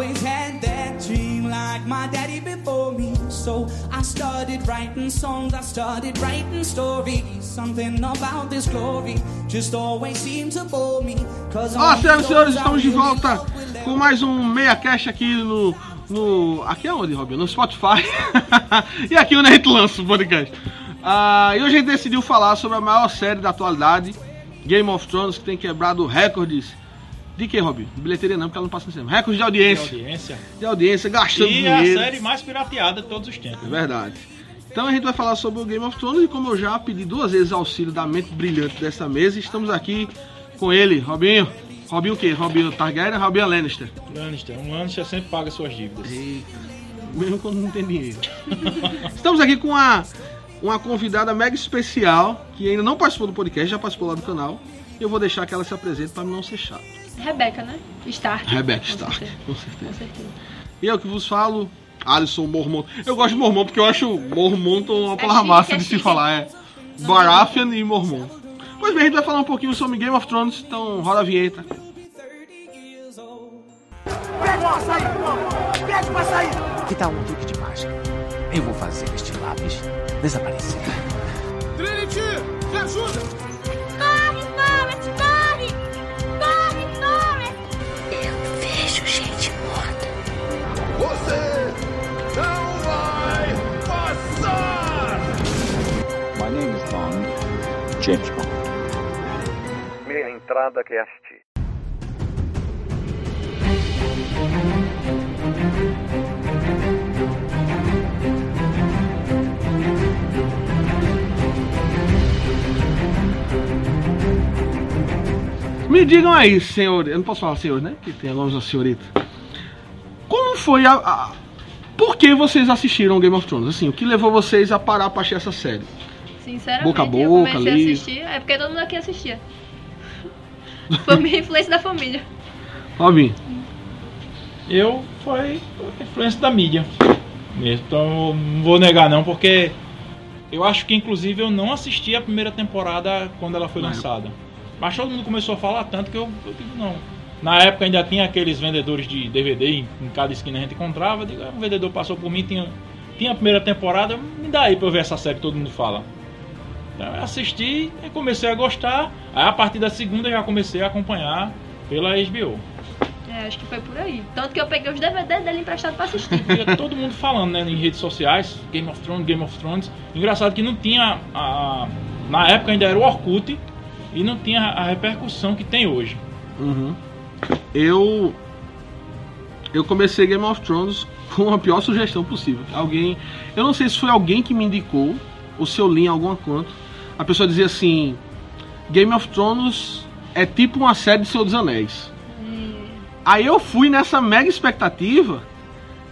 always had that dream like my daddy before me. So I started writing songs, I started writing stories. Something about this glory just always seemed to bore me. Cause Ó, senhoras e senhores, estamos de volta com mais um Meia Cash aqui no. no aqui é onde, Robin? No Spotify. e aqui onde a gente lança o podcast. Ah, e hoje a gente decidiu falar sobre a maior série da atualidade, Game of Thrones, que tem quebrado recordes. De que, Robin? Bilheteria não, porque ela não passa no cinema. Recordes de de audiência. audiência. De audiência, gastando E a dinheiro. série mais pirateada de todos os tempos. É verdade. Então a gente vai falar sobre o Game of Thrones e como eu já pedi duas vezes auxílio da mente brilhante dessa mesa, estamos aqui com ele, Robinho. Robinho o quê? Robinho Targaryen ou Robinho Lannister? Lannister. Um Lannister sempre paga suas dívidas. Eita, mesmo quando não tem dinheiro. Estamos aqui com uma, uma convidada mega especial que ainda não participou do podcast, já participou lá do canal. Eu vou deixar que ela se apresente para não ser chato. Rebeca, né? Stark. Rebecca Com Stark, certeza. com certeza. Com certeza. E eu que vos falo, Alisson Mormon. Eu gosto de Mormon porque eu acho Mormon uma palavra chique, massa é de se chique. falar. É Baratheon e Mormon. Pois bem, a gente vai falar um pouquinho sobre Game of Thrones, então roda a vinheta. 30 years old. Pega o açaí, pega o açaí. Que tal um truque de mágica? Eu vou fazer este lápis desaparecer. Trinity, me ajuda. É assistir. Me digam aí, senhor. Eu não posso falar senhor, né? Que tem alguns senhorita. Como foi a, a- Por que vocês assistiram Game of Thrones? Assim, o que levou vocês a parar pra assistir essa série? Sinceramente, Boca a eu boca, comecei ali. a assistir. É porque todo mundo aqui assistia. Foi minha influência da família. Robin, Eu foi influência da mídia. mesmo. Então não vou negar não, porque eu acho que inclusive eu não assisti a primeira temporada quando ela foi lançada. Mas todo mundo começou a falar tanto que eu, eu digo não. Na época ainda tinha aqueles vendedores de DVD em, em cada esquina a gente encontrava. Digo, ah, um vendedor passou por mim, tinha, tinha a primeira temporada, me dá aí pra eu ver essa série que todo mundo fala. Então eu assisti e comecei a gostar. Aí a partir da segunda já comecei a acompanhar pela HBO. É, acho que foi por aí. Tanto que eu peguei os DVD dele emprestado pra assistir. Todo mundo falando né, em redes sociais, Game of Thrones, Game of Thrones. Engraçado que não tinha. A, na época ainda era o Orkut e não tinha a repercussão que tem hoje. Uhum. Eu. Eu comecei Game of Thrones com a pior sugestão possível. Alguém. Eu não sei se foi alguém que me indicou, ou se eu li em alguma canto. A pessoa dizia assim: Game of Thrones é tipo uma série de Senhor dos Anéis. Aí eu fui nessa mega expectativa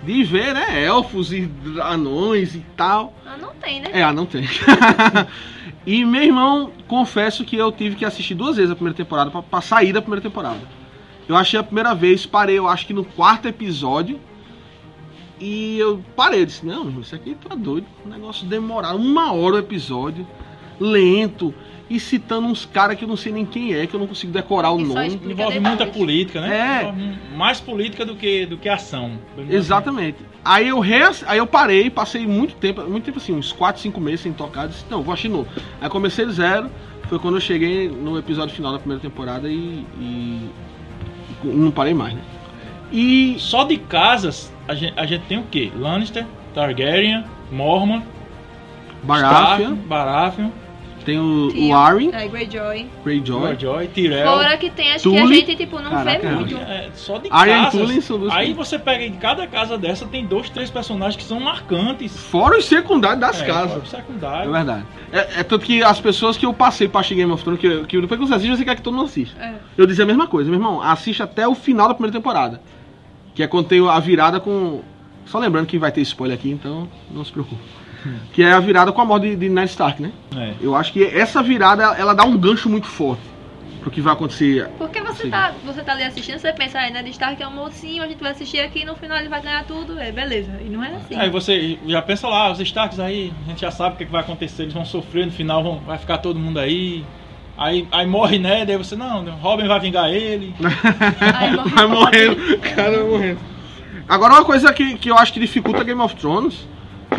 de ver, né, elfos e anões e tal. Ah, não tem, né? É, ah, não tem. e meu irmão, confesso que eu tive que assistir duas vezes a primeira temporada pra, pra sair da primeira temporada. Eu achei a primeira vez, parei, eu acho que no quarto episódio. E eu parei, eu disse, não, isso aqui tá doido. Um negócio demorado, uma hora o episódio, lento, e citando uns caras que eu não sei nem quem é, que eu não consigo decorar o E nome. Envolve muita política, né? É. Envolve mais política do que, do que ação. Exatamente. Aí eu, reass... aí eu parei, passei muito tempo, muito tempo assim, uns 4, 5 meses sem tocar, disse, não, vou assistir novo. Aí comecei do zero, foi quando eu cheguei no episódio final da primeira temporada e, e não parei mais, né? E Só de casas, a gente, a gente tem o quê? Lannister, Targaryen, Mormon, Baratheon, Baratheon, tem o, o Tio, Arryn, É, Greyjoy. Greyjoy, Greyjoy, Tyrell. Fora que tem, acho que a Tully. gente, tipo, não Caraca, vê muito. É, só de casas. Tully são Aí você pega em cada casa dessa, tem dois, três personagens que são marcantes. fora os secundários das É, casas. fora o É secundário. verdade. É, é tanto que as pessoas que eu passei pra assistir Game of Thrones, que, que depois que você assiste, você quer que todo mundo assista. É. Eu dizia a mesma coisa, meu irmão, assiste até o final da primeira temporada. Que é quando tem a virada com. Só lembrando que vai ter spoiler aqui, então não se preocupe. Que é a virada com a morte de, de Ned Stark, né? É. Eu acho que essa virada, ela dá um gancho muito forte pro que vai acontecer. Porque você Sim. tá, você tá ali assistindo, você pensa, ah, Ned Stark é um mocinho, a gente vai assistir aqui e no final ele vai ganhar tudo, é beleza. E não é assim. Aí você já pensa lá, os Starks aí, a gente já sabe o que, que vai acontecer, eles vão sofrer, no final vão, vai ficar todo mundo aí. Aí, aí morre Ned, daí você, não, Robin vai vingar ele. Aí morre vai morrendo, o cara vai morrendo. Agora uma coisa que, que eu acho que dificulta Game of Thrones,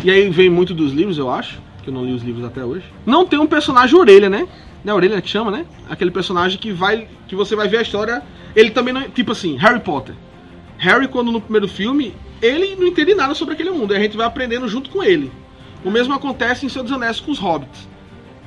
e aí vem muito dos livros, eu acho, que eu não li os livros até hoje. Não tem um personagem orelha, né? Não é orelha que chama, né? Aquele personagem que vai. que você vai ver a história. Ele também não. Tipo assim, Harry Potter. Harry, quando no primeiro filme, ele não entende nada sobre aquele mundo. E a gente vai aprendendo junto com ele. O mesmo acontece em Senhor dos Anéis com os hobbits.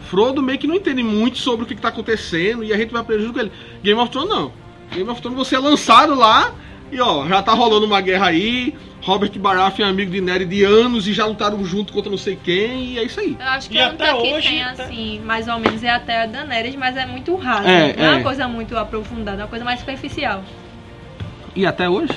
Frodo meio que não entende muito sobre o que está acontecendo e a gente vai aprender junto com ele. Game of Thrones não. Game of Thrones você é lançado lá e ó, já tá rolando uma guerra aí. Robert Baratheon é amigo de Neri de anos e já lutaram junto contra não sei quem e é isso aí. Eu acho que E a até hoje, tem, até- assim, mais ou menos, é até a Daenerys, mas é muito raro. É, não é é. uma coisa muito aprofundada, é uma coisa mais superficial. E até hoje?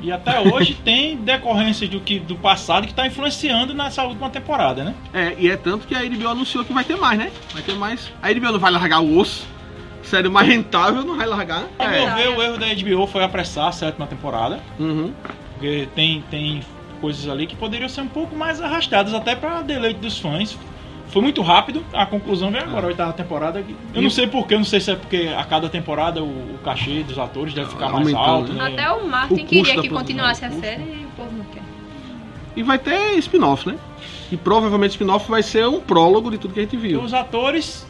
E até hoje tem decorrências do, que, do passado que tá influenciando nessa última temporada, né? É, e é tanto que a HBO anunciou que vai ter mais, né? Vai ter mais. A HBO não vai largar o osso. Sério, mais rentável não vai largar. Ao meu É. ver, o erro da HBO foi apressar a sétima temporada. Uhum. Porque tem, tem coisas ali que poderiam ser um pouco mais arrastadas, até para deleite dos fãs. Foi muito rápido, a conclusão vem agora, a oitava temporada. Eu E- não sei porquê, não sei se é porque a cada temporada o, o cachê dos atores deve ficar mais Aumentando, alto, né? né? Até o Martin O queria que continuasse a série e o povo não quer. E vai ter spin-off, né? E provavelmente spin-off vai ser um prólogo de tudo que a gente E viu. os atores,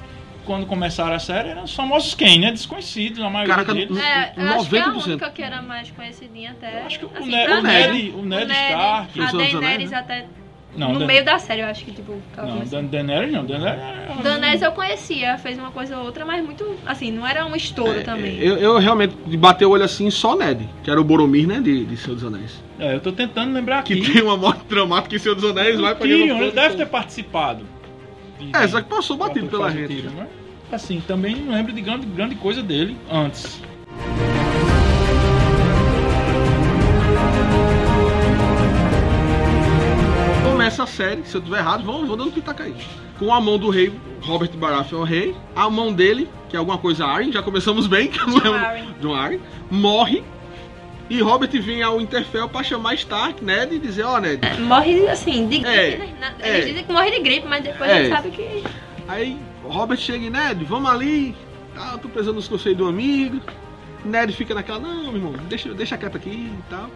quando começaram a série, eram os famosos quem, né? Desconhecidos, a maioria Caraca, deles. É, eu acho que a 90%. única que era mais conhecidinha até. Acho que o, assim, Ne- pra o Ned, o Ned Ned, Stark. A Daenerys né? até. Não, no Dan- meio da série, eu acho que, tipo, Não. Dan- Daenerys não. Daenerys é- Daenerys eu conhecia, fez uma coisa ou outra, mas muito. Assim, não era um estouro também. Eu, eu realmente de bater o olho assim só Ned, que era o Boromir, né? De, de Senhor dos Anéis. É, eu tô tentando lembrar Que aqui. tem uma morte dramática em Senhor dos Anéis, vai o pra Tyrion, ele deve ter participado. De- É, só que passou batido pela gente. Tyrion, mas, Assim, também não lembro de grande, grande coisa dele antes. Começa a série, se eu tiver errado, vão, vão dando pitaca aí. Com a mão do rei, Robert Baratheon é o rei. A mão dele, que é alguma coisa Arryn, já começamos bem, que eu não lembro. Arryn. John Arryn, morre. E Robert vem ao Winterfell pra chamar Stark, Ned, e dizer, ó Ned, Morre assim, de gripe, É, né? Na- é. Eles dizem que morre de gripe, mas depois É. a gente sabe que. Aí Robert chega e Ned, vamos ali. Tá, eu tô precisando dos conselhos do amigo. Ned fica naquela, não, meu irmão, deixa, deixa quieto aqui e tal.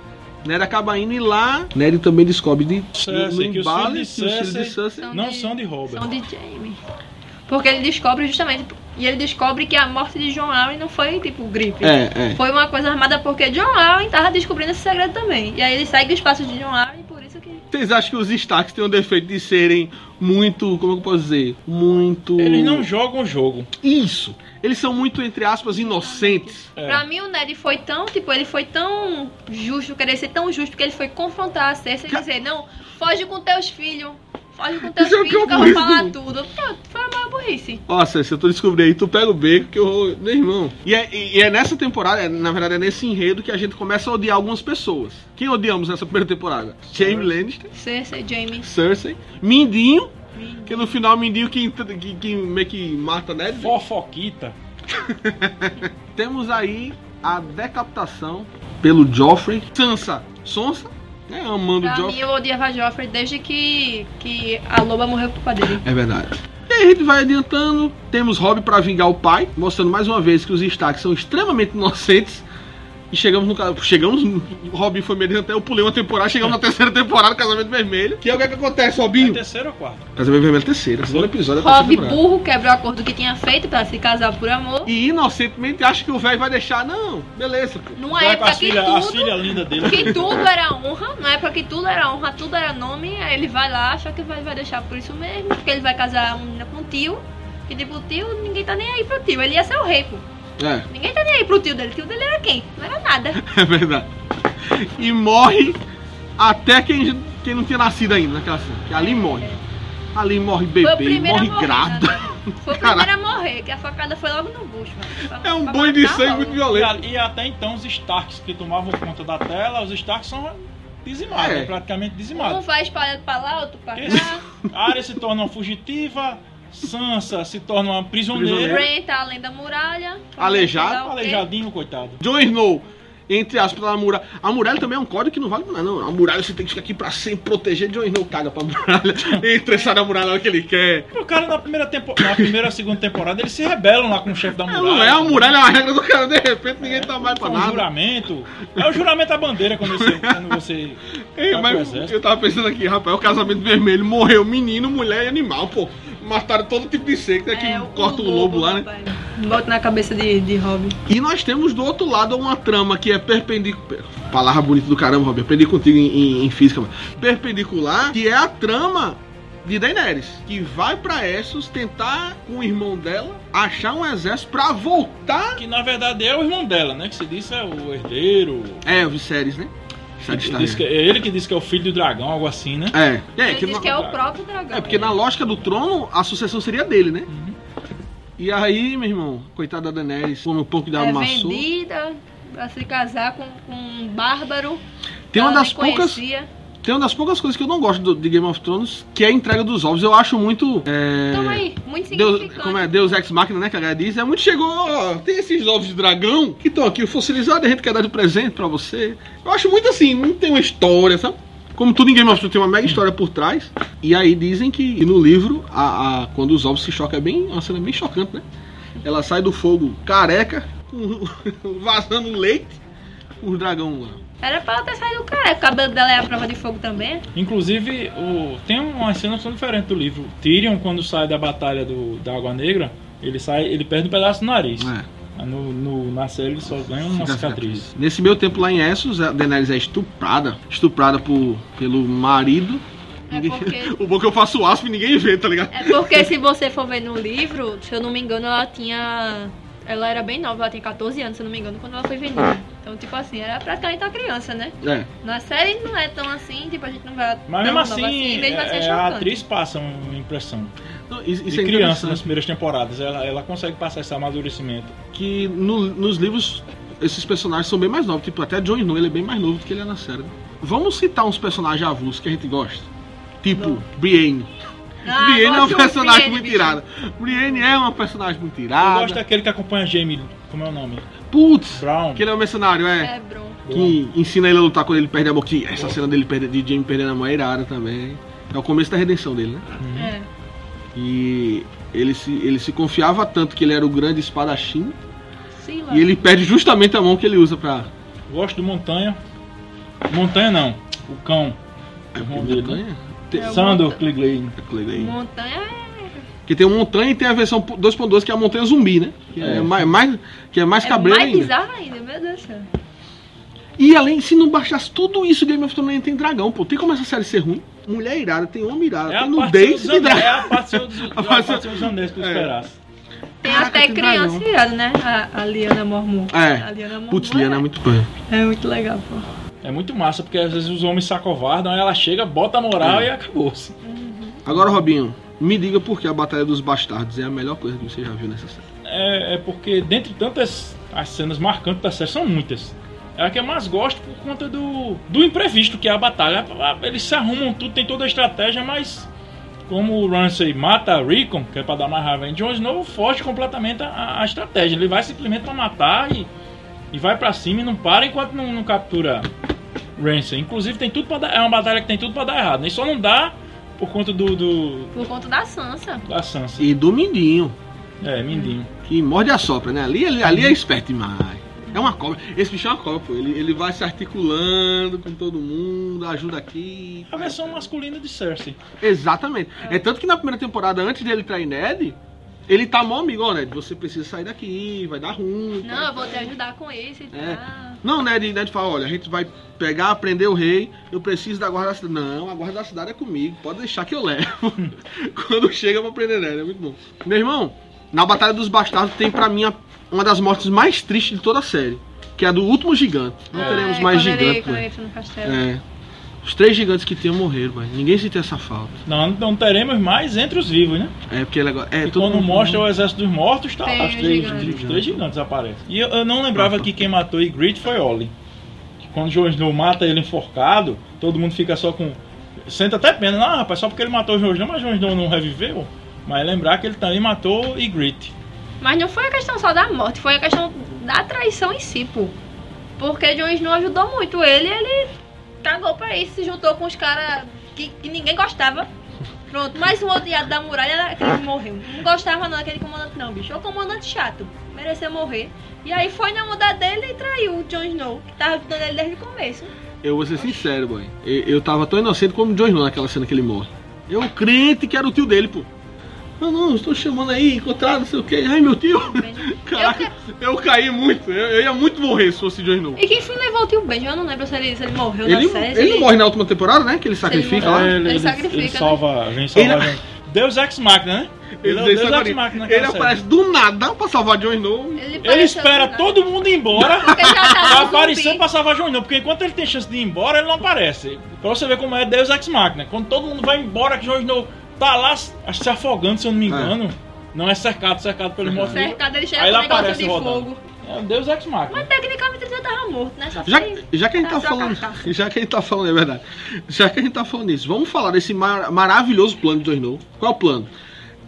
Ned acaba indo e lá. Ned também descobre de, Cersei, que os embalo filhos de que os filhos de Cersei- Não de- são de Robert. São de Jaime. Porque ele descobre justamente. E ele descobre que a morte de John Arryn não foi tipo gripe. É, é. Foi uma coisa armada porque John Arryn tava descobrindo esse segredo também. E aí ele segue os passos de John Arryn, que. Vocês acham que os Starks têm o defeito de serem muito. Como é que eu posso dizer? Muito. Eles não jogam o jogo. Isso! Eles são muito, entre aspas, inocentes. É. Pra mim o Ned foi tão, tipo, ele foi tão justo, querer ser tão justo, que ele foi confrontar a Cersei e dizer, não, foge com teus filhos. Foge com teus é filhos que que eu eu vou falar do- tudo. Pronto, foi a maior burrice. Nossa, se eu tô descobrindo aí, tu pega o beco que eu vou. Meu irmão. E é, e é nessa temporada, é, na verdade, é nesse enredo que a gente começa a odiar algumas pessoas. Quem odiamos nessa primeira temporada? Jaime Lannister, Cersei, Jaime. Cersei, Mindinho, que no final Mindinho que, que, que meio que mata Ned. Fofoquita. Temos aí a decapitação pelo Joffrey. Sansa, Sonsa, né? Amando Pra o mim Joffrey. eu odiava Joffrey desde que, que a loba morreu por culpa dele. É verdade. E aí a gente vai adiantando. Temos Robb pra vingar o pai, mostrando mais uma vez que os Stark são extremamente inocentes. E chegamos no Chegamos. O Robin foi meio até eu pulei uma temporada, chegamos na terceira temporada, Casamento Vermelho. Que é o que, é que acontece, É Robinho? terceiro ou quarto? Casamento Vermelho é terceira, segundo episódio da terceira Rob temporada. burro quebrou o acordo que tinha feito pra se casar por amor. E inocentemente acha que o velho vai deixar. Não, beleza, pô. Numa Vai época que filhas as tudo. filhas lindas dele. Que tudo era honra, na época que tudo era honra, tudo era nome, aí ele vai lá, acha que vai, vai deixar por isso mesmo, porque ele vai casar uma menina com o tio, e tipo, o tio, ninguém tá nem aí pro tio, ele ia ser o rei, pô. É, Ninguém tá nem aí pro tio dele, o tio dele era quem? Não era nada. é verdade. E morre até quem, quem não tinha nascido ainda naquela cena. Que ali morre. Ali morre bebê, morre morrer. grávida. né? Foi o primeiro a morrer, que a facada foi logo no bucho, mano. Pra- É um boi de sangue muito E, violento. a- e até então os Starks que tomavam conta da tela, os Starks são dizimados, É. praticamente Um dizimados. vai espalhado pra lá, outro pra cá. A Arya se torna fugitiva, Sansa se torna uma prisioneira. Prisioneira. Ren tá além da muralha. Aleijado, Sei lá o quê. Aleijadinho, coitado. Jon Snow entre aspas, a muralha. A muralha também é um código que não vale nada, não. A muralha você tem que ficar aqui pra sempre proteger. Jon Snow caga pra muralha. Entra e sai da muralha hora que ele quer. O cara na primeira, tempo... na primeira segunda temporada eles se rebelam lá com o chefe da É, muralha. não é a muralha, é a regra do cara. De repente ninguém tá mais pra É um nada. juramento. É o juramento da bandeira quando você. Quando você Ei, pro mas eu tava pensando aqui, rapaz, o casamento vermelho morreu menino, mulher e animal, pô. Mataram todo tipo de ser, que é que É, corta o lobo lá, né? rapaz. Bota na cabeça de, de Robin. E nós temos do outro lado uma trama que é perpendicular. Palavra bonita do caramba, Robin. Aprendi contigo em, em- em física. mano. Perpendicular, que é a trama de Daenerys. Que vai pra Essos tentar, com o irmão dela, achar um exército pra voltar. Que na verdade é o irmão dela, né? Que se diz é o herdeiro. É, o Viserys, né? Ele que- é ele que diz que é o filho do dragão, algo assim, né? É, é, Ele que diz na- que é o próprio dragão. é, porque na lógica do trono, a sucessão seria dele, né? Uhum. E aí, meu irmão, coitada da Daenerys, come um pouco de É amassou. vendida pra se casar com, com um bárbaro. Tem uma das poucas- conhecia. Tem uma das poucas coisas que eu não gosto do- de Game of Thrones, que é a entrega dos ovos. Eu acho muito. É... Toma aí, muito Deus, significante. como é? Deus Ex Machina, né? Que a galera diz. É muito chegou. ó, tem esses ovos de dragão que estão aqui fossilizados a gente quer dar de presente pra você. Eu acho muito assim, não tem uma história, sabe? Como tudo em Game of Thrones tem uma mega história por trás. E aí dizem que no livro, a, a- quando os ovos se chocam, é bem. Uma cena bem chocante, né? Ela sai do fogo careca, com- vazando leite, o dragão lá. Era pra ela ter saído do cara. O cabelo dela é a prova de fogo também. Inclusive, o... tem uma cena que são diferente do livro. Tyrion, quando sai da batalha do... da Água Negra, ele sai, ele perde um pedaço do nariz. É. No, no- na série ele só ganha uma cicatriz. Nesse meu tempo lá em Essos, a Daenerys é estuprada. Estuprada por, pelo marido. É Ninguém- porque- o bom é que eu faço aspa e ninguém vê, tá ligado? É porque se você for ver no livro, se eu não me engano, ela tinha. Ela era bem nova, ela tinha 14 anos, se eu não me engano, quando ela foi vendida. Então, tipo assim, era praticamente uma criança, né? É. Na série não é tão assim, tipo, a gente não vai. Mas tão mesmo nova assim, mesmo assim é é, a chocante. atriz passa uma impressão. Então, isso de isso é criança nas primeiras temporadas. Ela, ela consegue passar esse amadurecimento. Que no- nos livros, esses personagens são bem mais novos. Tipo, até Jon Snow, ele é bem mais novo do que ele é na série. Vamos citar uns personagens avulsos que a gente gosta. Tipo, Brienne. Ah, Brienne é um personagem Brienne, muito irada. Brienne é uma personagem muito Eu irada. gosto daquele que acompanha Jamie. Como é o nome? Putz, Brown. que ele é um mercenário, é. É, Bron. Que ensina ele a lutar quando ele perde a mão. Que essa cena dele perde, de Jamie perdendo a mão é irada também. É o começo da redenção dele, né? É. E ele se, ele se confiava tanto que ele era o grande espadachim. Sei lá. E ele perde justamente a mão que ele usa pra. Gosto do Montanha. Montanha não. O cão. É O nome dele, né? montanha? Tem- É o Sandor Montanha. Clegane. é. Montanha é. Que tem o montanha e tem a versão 2.2 que é a montanha zumbi, né? Que é, É. mais, mais- que é mais É cabreiro mais ainda. bizarro ainda, meu Deus do céu. E além, se não baixasse tudo isso, Game of Thrones tem dragão, pô. Tem como essa série ser ruim? Mulher irada, tem homem irada, É a tem nudez e dragão. É a parte dos, é a parte- parte dos anéis que tu É. esperasse. Tem Caraca, até tem criança dragão. irada, né? A, a Liana Mormon. A É. Liana Mormon Putz, Liana é muito bom. é muito legal, pô. É muito massa, porque às vezes os homens se acovardam, aí ela chega, bota a moral É. e acabou-se. Agora, Robinho, me diga por que a Batalha dos Bastardos é a melhor coisa que você já viu nessa série. É, é porque, dentre tantas as cenas marcantes da série, são muitas. É a que eu mais gosto por conta do, do imprevisto que é a batalha. Eles se arrumam tudo, tem toda a estratégia, mas como o Ramsay mata a Rickon, que é pra dar mais raiva em Jon Snow, foge completamente a, a estratégia. Ele vai simplesmente pra matar e, e vai pra cima e não para enquanto não, não captura Ramsay. Inclusive tem tudo para dar, é uma batalha que tem tudo pra dar errado. Nem só não dá por conta do, do Por conta da Sansa. da Sansa. E do Mindinho, É, Mindinho. que morde a sopra, né? Ali, ali, ali é esperto demais. É uma cobra. Esse bicho é uma cobra, pô. Ele, ele vai se articulando com todo mundo, ajuda aqui. A versão masculina de Cersei. Exatamente. É tanto que na primeira temporada, antes dele trair Ned, ele tá mó amigo, ó, Ned. Você precisa sair daqui, vai dar ruim. Não, eu vou te ajudar com isso e É. tal. Não, Ned, Ned fala, olha, a gente vai pegar, prender o rei, eu preciso da guarda da cidade. Não, a guarda da cidade é comigo, pode deixar que eu levo. Quando chega pra prender Ned, é muito bom. Meu irmão, na Batalha dos Bastardos tem pra mim uma das mortes mais tristes de toda a série, que é a do último gigante. Não Ah, teremos é, mais ele- gigante, quando né? ele no castelo. É. Os três gigantes que tinham morreram, mas ninguém sentiu essa falta. Não, não teremos mais entre os vivos, né? É porque ele agora. É, e todo quando mundo- mostra o exército dos mortos, tá lá, os três, gigantes. os três gigantes aparecem. E eu, eu não lembrava que quem matou Ygritte foi. Que quando Jon Snow mata ele enforcado, todo mundo fica só com... Senta até pena. Não, rapaz, só porque ele matou o Jon Snow, mas Jon Snow não reviveu. Mas lembrar que ele também matou Ygritte. Mas não foi a questão só da morte, foi a questão da traição em si, pô. Porque Jon Snow ajudou muito ele, ele cagou pra isso, se juntou com os caras que, que ninguém gostava. Pronto, mais um odiado da muralha era aquele que morreu. Não gostava não daquele comandante não, bicho. O comandante chato. Mereceu morrer. E aí foi na onda dele e traiu o Jon Snow, que tava ajudando ele desde o começo. Eu vou ser sincero, boy. Eu, eu tava tão inocente como o Jon Snow naquela cena que ele morre. Eu crente que era o tio dele, pô. Não, não, estou chamando aí, encontrado, não sei o que. Ai, meu tio. Caraca, eu caí muito. Eu, eu ia muito morrer se fosse Jon Snow. E quem foi levar o tio Benjamin? Eu não lembro se ele, se ele morreu Ele, na série. ele não morre na última temporada, né? Que ele sacrifica lá. ele, Ele ele, sacrifica, ele né? salva, vem salvar Ele- a gente. Deus Ex Machina, né? Ele, é Ele, Deus Ex Machina ele aparece do nada pra salvar Jon Snow. Ele, Ele espera todo mundo ir embora pra aparecer zumbi. pra salvar Jon Snow. Porque enquanto ele tem chance de ir embora, ele não aparece. Pra você ver como é Deus Ex Machina. Quando todo mundo vai embora, que Jon Snow tá lá, acho que se afogando, se eu não me engano. Não é cercado, cercado pelo mortos. Cercado, ele chega Aí com um ele negócio aparece de rodando. fogo. É o Deus Ex Machina. Mas tecnicamente ele já tava morto, né? Já, já que a gente tá a falando. carcaça. Já que a gente tá falando, é verdade. Já que a gente tá falando isso, vamos falar desse mar- maravilhoso plano de Snow. Qual é o plano?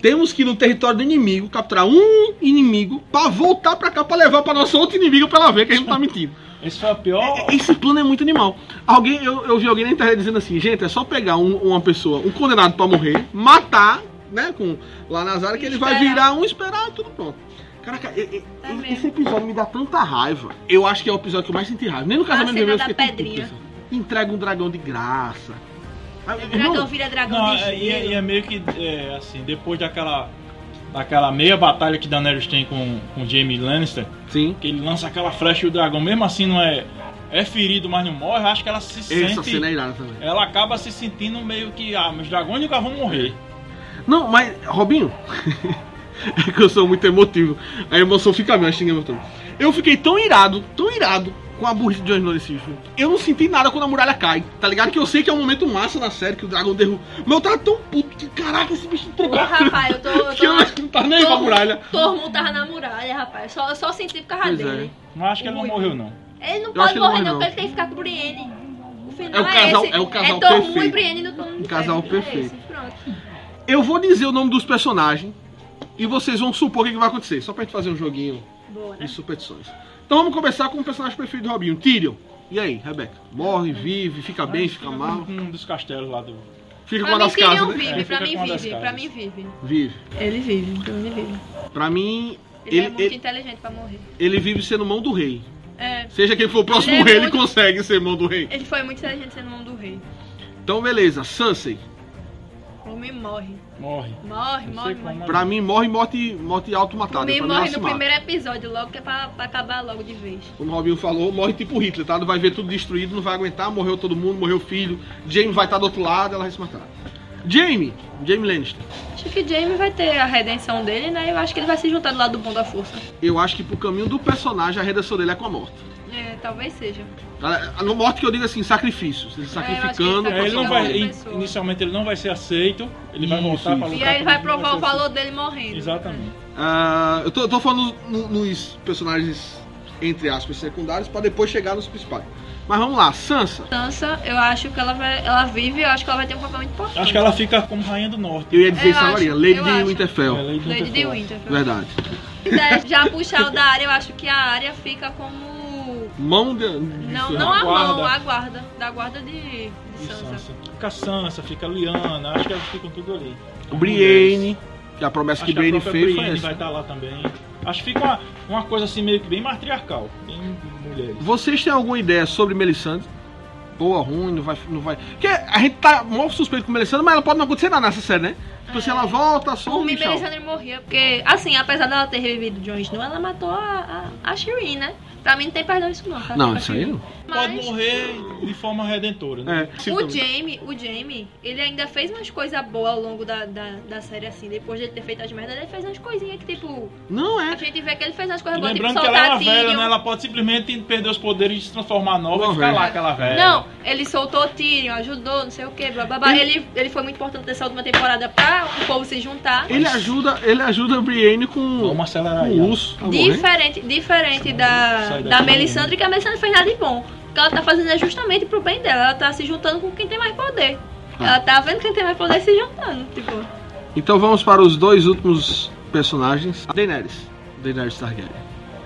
Temos que ir no território do inimigo, capturar um inimigo, pra voltar pra cá, pra levar pra nossa outra inimiga pra ela ver que a gente não tá mentindo. Esse foi o pior. Esse plano é muito animal. Alguém, eu, eu vi alguém na internet dizendo assim, gente, é só pegar um- uma pessoa, um condenado pra morrer, matar, né, com lá nas áreas, que ele vai virar um esperar e tudo pronto. Caraca, e- e- É esse episódio me dá tanta raiva. Eu acho que é o episódio que eu mais senti raiva. Nem no casamento cena meu eu fiquei pedrinha. assim. Entrega um dragão de graça. Ah, Dragão vira dragão Não, de é, e, é, gelo. e é meio que é, assim, depois daquela daquela meia batalha que Daenerys tem com com Jaime Lannister, Sim. que ele lança aquela flecha e o dragão mesmo assim não é é ferido, mas não morre, acho que ela se Essa sente cena é irada também. ela acaba se sentindo meio que ah, meus dragões nunca vão morrer. Não, mas, Robinho, é que eu sou muito emotivo. A emoção fica minha, xinga meu tom. Eu fiquei tão irado, tão irado com a burrice de Jon Snow nesse filme. Eu não senti nada quando a muralha cai, tá ligado? Que eu sei que é um momento massa na série, que o dragão derruba. Mas eu tava tão puto que, caraca, esse bicho Ô, entregou. rapaz, eu tô. Eu que eu tô não tava nem aí pra muralha. Todo mundo tava na muralha, rapaz. Só, só senti por causa Pois é. dele. Não acho que ele não morreu não. Ele não Eu pode morrer, morre, não, não. porque ele tem que ficar com o Brienne. O final É o casal- esse. é o casal é Tormund perfeito. e Brienne no Um casal é perfeito. esse, Pronto. Eu vou dizer o nome dos personagens e vocês vão supor o que, que vai acontecer. Só pra gente fazer um joguinho Bora. de superstições. Então vamos começar com o personagem preferido do Robinho, Tyrion. E aí, Rebeca? Morre, vive, fica bem, fica mal? Com um dos castelos lá do. Fica com Pra uma mim, das casas, Tyrion né? vive, É, pra mim com uma vive, pra casas. mim vive. Vive. Ele vive, então ele vive. Pra mim, Ele, ele, é muito ele, inteligente pra morrer. ele vive sendo mão do rei. É, Seja quem for o próximo Ele é rei, ele muito- consegue ser mão do rei. ele foi muito inteligente sendo mão do rei. Então, beleza. Sansei. O homem morre. Morre. Morre, morre, morre. mas- Pra mim, morre morte, morte automatada. Pra mim, morre ela se no primeiro episódio logo, que é pra, pra acabar logo de vez. Como o Robinho falou, morre tipo Hitler, tá? Não vai ver tudo destruído, não vai aguentar, morreu todo mundo, morreu o filho. Jamie vai estar do outro lado, ela vai se matar. Jamie, Jamie Lannister. Acho que o Jaime vai ter a redenção dele, né? Eu acho que ele vai se juntar do lado do bom da força. Eu acho que pro caminho do personagem, a redenção dele é com a morte. É, talvez seja. A- A morte que eu digo assim, sacrifício. Se É, sacrificando. ele É, ele não Pra vai, in- inicialmente ele não vai ser aceito, ele vai Isso, voltar pra isso. lutar. E aí ele vai provar o vai valor dele morrendo. Exatamente. Ah, eu, tô, eu tô falando no- nos personagens, entre aspas, secundários, pra depois chegar nos principais. Mas vamos lá, Sansa. Sansa, eu acho que ela vai. Ela vive, eu acho que ela vai ter um papel muito importante. Acho que ela fica como rainha do norte. Eu ia dizer Eu isso agora, acho, Lady de. Winterfell. É, Lady Lady de Winterfell. Winterfell. Verdade. Se quiser já puxar o da área, eu acho que a área fica como. Mão de. Não, de- não a guarda. mão, a guarda. Da guarda de, de E Sansa. Sansa. Fica Sansa, fica Liana, acho que elas ficam tudo ali. Brienne. Que a promessa Acho que Brienne fez foi Brienne essa. vai estar lá também. Acho que fica uma, uma coisa assim meio que bem matriarcal. Bem mulheres. Vocês têm alguma ideia sobre Melisandre? Boa, ruim, não vai. Não vai... Porque a gente tá mó suspeito com Melisandre, mas ela pode não acontecer nada nessa série, né? Tipo assim, ela volta, some e tchau. Melisandre morria, porque, assim, apesar dela ter revivido Jon Snow, ela matou a, a, a Shireen, né? Pra mim não tem perdão isso não. tá? Não, isso aí não. Pode Mas morrer de forma redentora, né? É, o. Jamie, o Jamie, ele ainda fez umas coisas boas ao longo da, da, da série, assim. Depois de ele ter feito as merdas, ele fez umas coisinhas que, tipo... Não A é. gente vê que ele fez umas coisas boas, tipo lembrando que ela é soltar uma velha, né? Ela pode simplesmente perder os poderes de se transformar nova Uma e ficar velha. lá aquela velha. Não, ele soltou Tyrion, ajudou, não sei o que, blá blá blá. Ele, ele foi muito importante nessa última temporada pra o povo se juntar. Ele ajuda, ele ajuda a Brienne com, Vamos acelerar com aí. o urso. a morrer. Diferente, diferente da, Daqui, da Melisandre, que a Melisandre fez nada de bom. O que ela tá fazendo é justamente pro bem dela. Ela tá se juntando com quem tem mais poder. Ah. Ela tá vendo quem tem mais poder se juntando, tipo. Então vamos para os dois últimos personagens. A Daenerys. Daenerys Targaryen.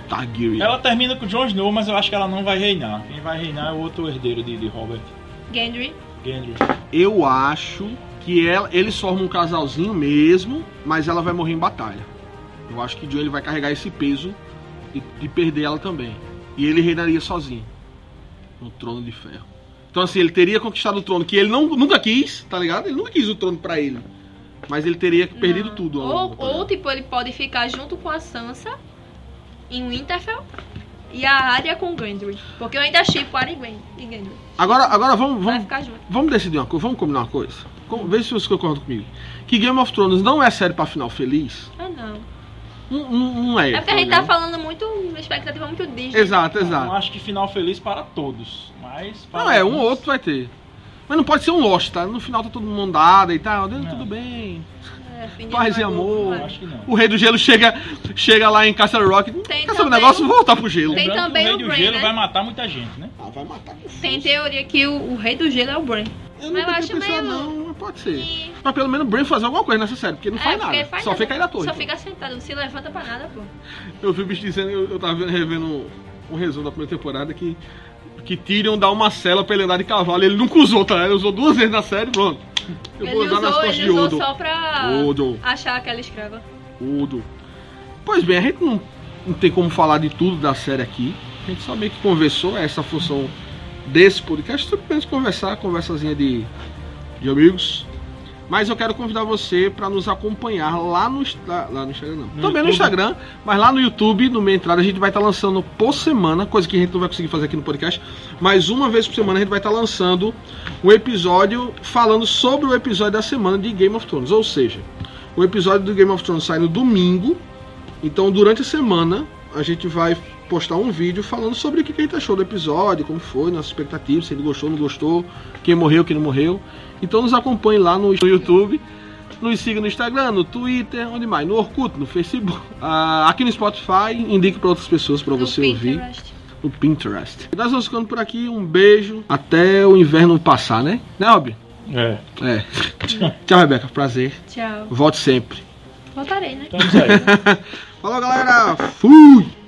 Targaryen. Ela termina com o Jon Snow, mas eu acho que ela não vai reinar. Quem vai reinar é o outro herdeiro de, de Robert. Gendry. Gendry. Eu acho que ela, eles formam um casalzinho mesmo, mas ela vai morrer em batalha. Eu acho que o Joe ele vai carregar esse peso de, de perder ela também. E ele reinaria sozinho no trono de ferro. Então assim, ele teria conquistado o trono que ele não, nunca quis, tá ligado? Ele nunca quis o trono pra ele. Mas ele teria perdido tudo. Ou, ou, tipo, ele pode ficar junto com a Sansa em Winterfell e a Arya com Gendry. Porque eu ainda chipo Arya e Gendry. Agora, agora vamos, vamos, ficar junto. vamos decidir uma coisa, vamos combinar uma coisa. Vê se você concorda comigo. Que Game of Thrones não é série pra final feliz. Ah, não. Não, não, não é. É porque a gente tá ligado? falando muito, uma expectativa muito Disney. Exato, Eu exato. acho que final feliz para todos. Mas para Não, é, um outro vai ter. Mas não pode ser um Lost, tá? No final tá todo mundo dada e tal, Não. tudo bem. É, Paz e amor. Acho que não. O Rei do Gelo chega, chega lá em Castle Rock. Tem quer saber o negócio? o- Voltar pro gelo. Tem Lembrando também o o Rei do Bran, Gelo né? vai matar muita gente, né? Ah, vai matar com força. Tem teoria que o, o rei do gelo é o Bran. Eu Mas nunca eu tinha acho pensado, meio- não, pode ser. E- Mas pelo menos o Bran fazer alguma coisa nessa série, porque não É, faz porque nada. faz só nada. fica aí na torre. Só fica sentado, não se levanta pra nada, pô. Eu vi o bicho dizendo, eu, eu tava vendo- revendo um resumo da primeira temporada que, que Tyrion dá uma cela pra ele andar de cavalo. Ele nunca usou, tá? Ele usou duas vezes na série, pronto. Eu vou Ele usar nas usou, costas ele de usou Odo. só pra Odo. achar aquela escrava. Tudo. Pois bem, a gente não, não tem como falar de tudo da série aqui. A gente só meio que conversou, essa função desse podcast, sobre apenas conversar, conversazinha de, de amigos. Mas eu quero convidar você para nos acompanhar lá no, lá no Instagram, não. No Também no YouTube. Instagram, mas lá no YouTube, no meia entrada, a gente vai estar lançando por semana, coisa que a gente não vai conseguir fazer aqui no podcast, mas uma vez por semana a gente vai estar lançando um episódio falando sobre o episódio da semana de Game of Thrones. Ou seja, o episódio do Game of Thrones sai no domingo, então durante a semana a gente vai postar um vídeo falando sobre o que a gente achou do episódio, como foi, nossas expectativas, se ele gostou, não gostou, quem morreu, quem não morreu. Então nos acompanhe lá no YouTube. Nos siga no Instagram, no Twitter, onde mais? No Orkut, no Facebook, ah, aqui no Spotify, indique para outras pessoas para você ouvir Pinterest. no Pinterest. E nós vamos ficando por aqui, um beijo, até o inverno passar, né? Né, Albi? É. É. Tchau, Rebeca, prazer. Tchau. Volte sempre. Voltarei, né? Estamos aí. Falou, galera. Fui!